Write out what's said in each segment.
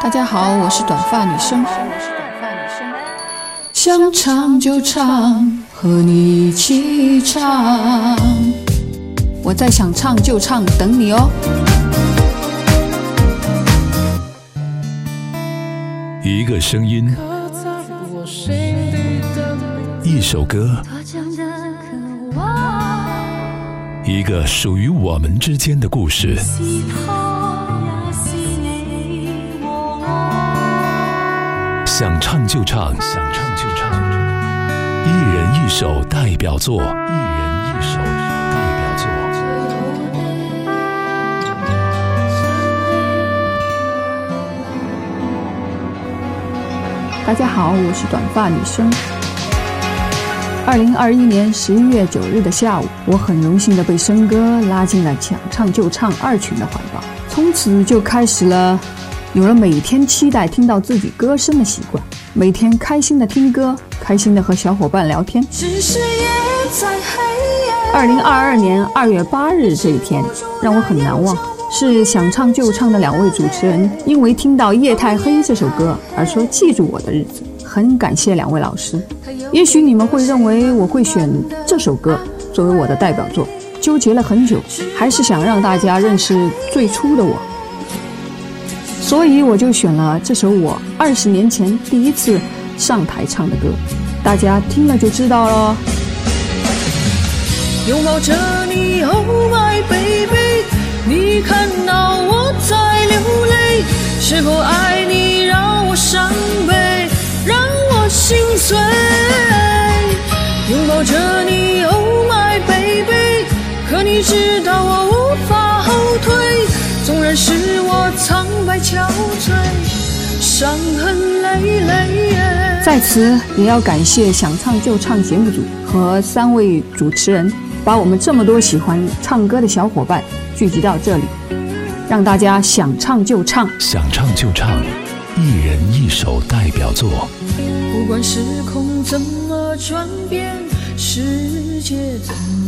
大家好，我是短发女生。想唱就唱，和你一起唱。我在想唱就唱，等你哦。一个声音，一首歌，一个属于我们之间的故事。想唱就唱，想唱就唱，一人一首代表作，一人一首代表作。大家好，我是短发女生。二零二一年十一月九日的下午，我很荣幸的被生哥拉进了“想唱就唱”二群的怀抱，从此就开始了。有了每天期待听到自己歌声的习惯，每天开心的听歌，开心的和小伙伴聊天。二零二二年二月八日这一天让我很难忘，是想唱就唱的两位主持人因为听到《夜太黑》这首歌而说记住我的日子，很感谢两位老师。也许你们会认为我会选这首歌作为我的代表作，纠结了很久，还是想让大家认识最初的我。所以我就选了这首我二十年前第一次上台唱的歌，大家听了就知道了。拥抱着你，Oh my baby，你看到我在流泪，是否爱你让我伤悲，让我心碎？拥抱着你，Oh my baby，可你知道我无法后退，纵然是我苍白憔悴，伤痕累累。在此也要感谢想唱就唱节目组和三位主持人，把我们这么多喜欢唱歌的小伙伴聚集到这里，让大家想唱就唱。想唱就唱，一人一首代表作。不管时空怎么转变，世界怎么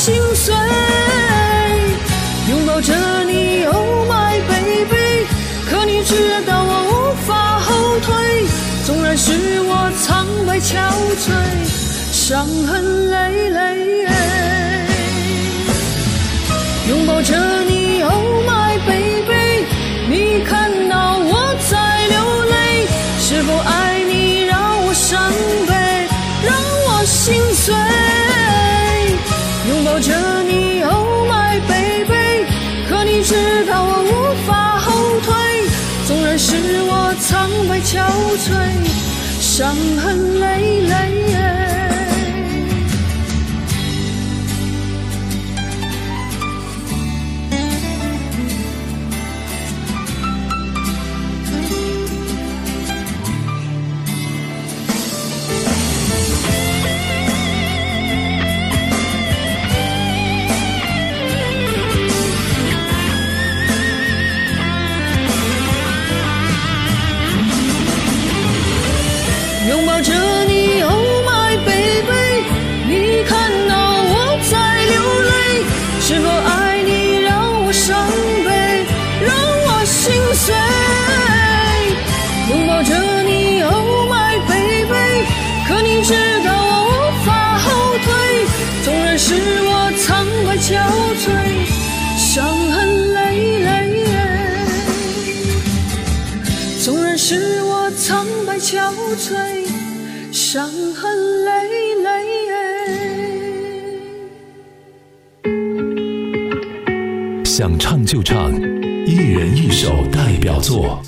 心碎？拥抱着你，Oh my baby，可你知道我无法后退，纵然是我苍白憔悴，伤痕累累。拥抱着你使我苍白憔悴，伤痕累累。抱着你，Oh my baby，你看到我在流泪，是否爱你让我伤悲，让我心碎？拥抱着你，Oh my baby，可你知道我无法后退，纵然使我苍白憔悴，伤痕累累。纵然使我苍白憔悴。伤痕累累。想唱就唱，一人一首代表作。